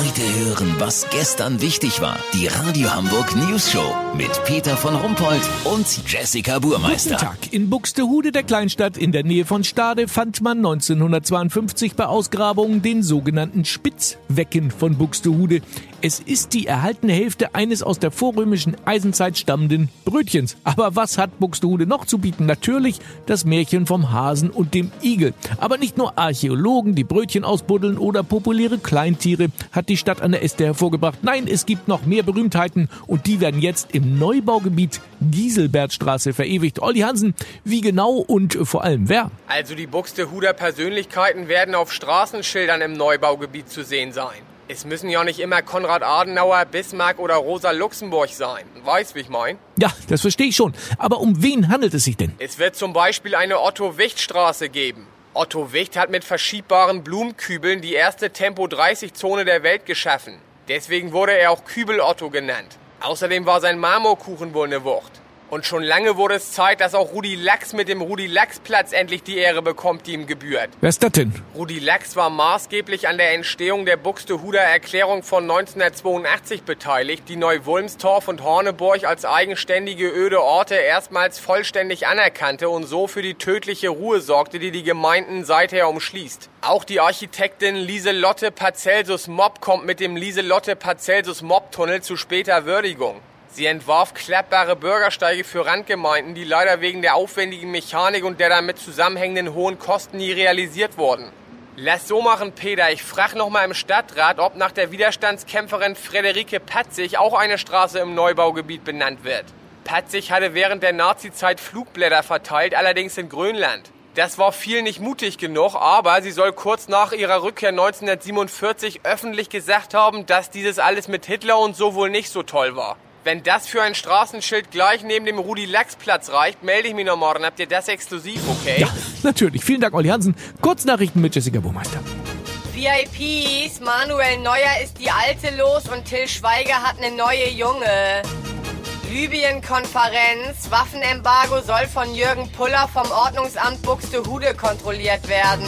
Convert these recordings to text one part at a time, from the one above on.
Heute hören, was gestern wichtig war. Die Radio Hamburg News Show mit Peter von Rumpold und Jessica Burmeister. Guten Tag. In Buxtehude, der Kleinstadt in der Nähe von Stade, fand man 1952 bei Ausgrabungen den sogenannten Spitzwecken von Buxtehude. Es ist die erhaltene Hälfte eines aus der vorrömischen Eisenzeit stammenden Brötchens. Aber was hat Buxtehude noch zu bieten? Natürlich das Märchen vom Hasen und dem Igel. Aber nicht nur Archäologen, die Brötchen ausbuddeln oder populäre Kleintiere hat die Stadt an der Este hervorgebracht. Nein, es gibt noch mehr Berühmtheiten und die werden jetzt im Neubaugebiet Gieselbertstraße verewigt. Olli Hansen, wie genau und vor allem wer? Also die Buxtehuder Persönlichkeiten werden auf Straßenschildern im Neubaugebiet zu sehen sein. Es müssen ja nicht immer Konrad Adenauer, Bismarck oder Rosa Luxemburg sein. Weißt, wie ich mein? Ja, das verstehe ich schon. Aber um wen handelt es sich denn? Es wird zum Beispiel eine Otto-Wicht-Straße geben. Otto Wicht hat mit verschiebbaren Blumenkübeln die erste Tempo-30-Zone der Welt geschaffen. Deswegen wurde er auch Kübel-Otto genannt. Außerdem war sein Marmorkuchen wohl eine Wucht. Und schon lange wurde es Zeit, dass auch Rudi Lachs mit dem Rudi Lachs Platz endlich die Ehre bekommt, die ihm gebührt. Wer ist das denn? Rudi Lachs war maßgeblich an der Entstehung der Buxtehuder Erklärung von 1982 beteiligt, die Neu-Wulmstorf und Horneburg als eigenständige öde Orte erstmals vollständig anerkannte und so für die tödliche Ruhe sorgte, die die Gemeinden seither umschließt. Auch die Architektin Lieselotte Parcelsus Mob kommt mit dem Lieselotte Parcelsus Mob Tunnel zu später Würdigung. Sie entwarf klappbare Bürgersteige für Randgemeinden, die leider wegen der aufwendigen Mechanik und der damit zusammenhängenden hohen Kosten nie realisiert wurden. Lass so machen, Peter. Ich frag noch mal im Stadtrat, ob nach der Widerstandskämpferin Frederike Patzig auch eine Straße im Neubaugebiet benannt wird. Patzig hatte während der Nazizeit Flugblätter verteilt, allerdings in Grönland. Das war viel nicht mutig genug, aber sie soll kurz nach ihrer Rückkehr 1947 öffentlich gesagt haben, dass dieses alles mit Hitler und so wohl nicht so toll war. Wenn das für ein Straßenschild gleich neben dem Rudi-Lachs-Platz reicht, melde ich mich noch morgen. Habt ihr das exklusiv, okay? Ja, natürlich. Vielen Dank, Olli Hansen. Kurznachrichten mit Jessica Burmeister. VIPs, Manuel Neuer ist die Alte los und Till Schweiger hat eine neue Junge. Libyen-Konferenz, Waffenembargo soll von Jürgen Puller vom Ordnungsamt Buxtehude kontrolliert werden.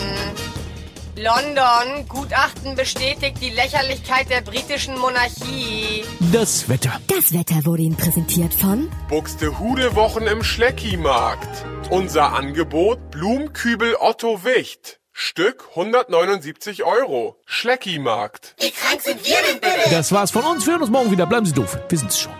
London, Gutachten bestätigt die Lächerlichkeit der britischen Monarchie. Das Wetter. Das Wetter wurde Ihnen präsentiert von Buxtehude Wochen im Schleckimarkt. Unser Angebot Blumenkübel Otto Wicht. Stück 179 Euro. Schleckimarkt. Wie krank sind wir denn bitte? Das war's von uns. Wir hören uns morgen wieder. Bleiben Sie doof. Wir sind's schon.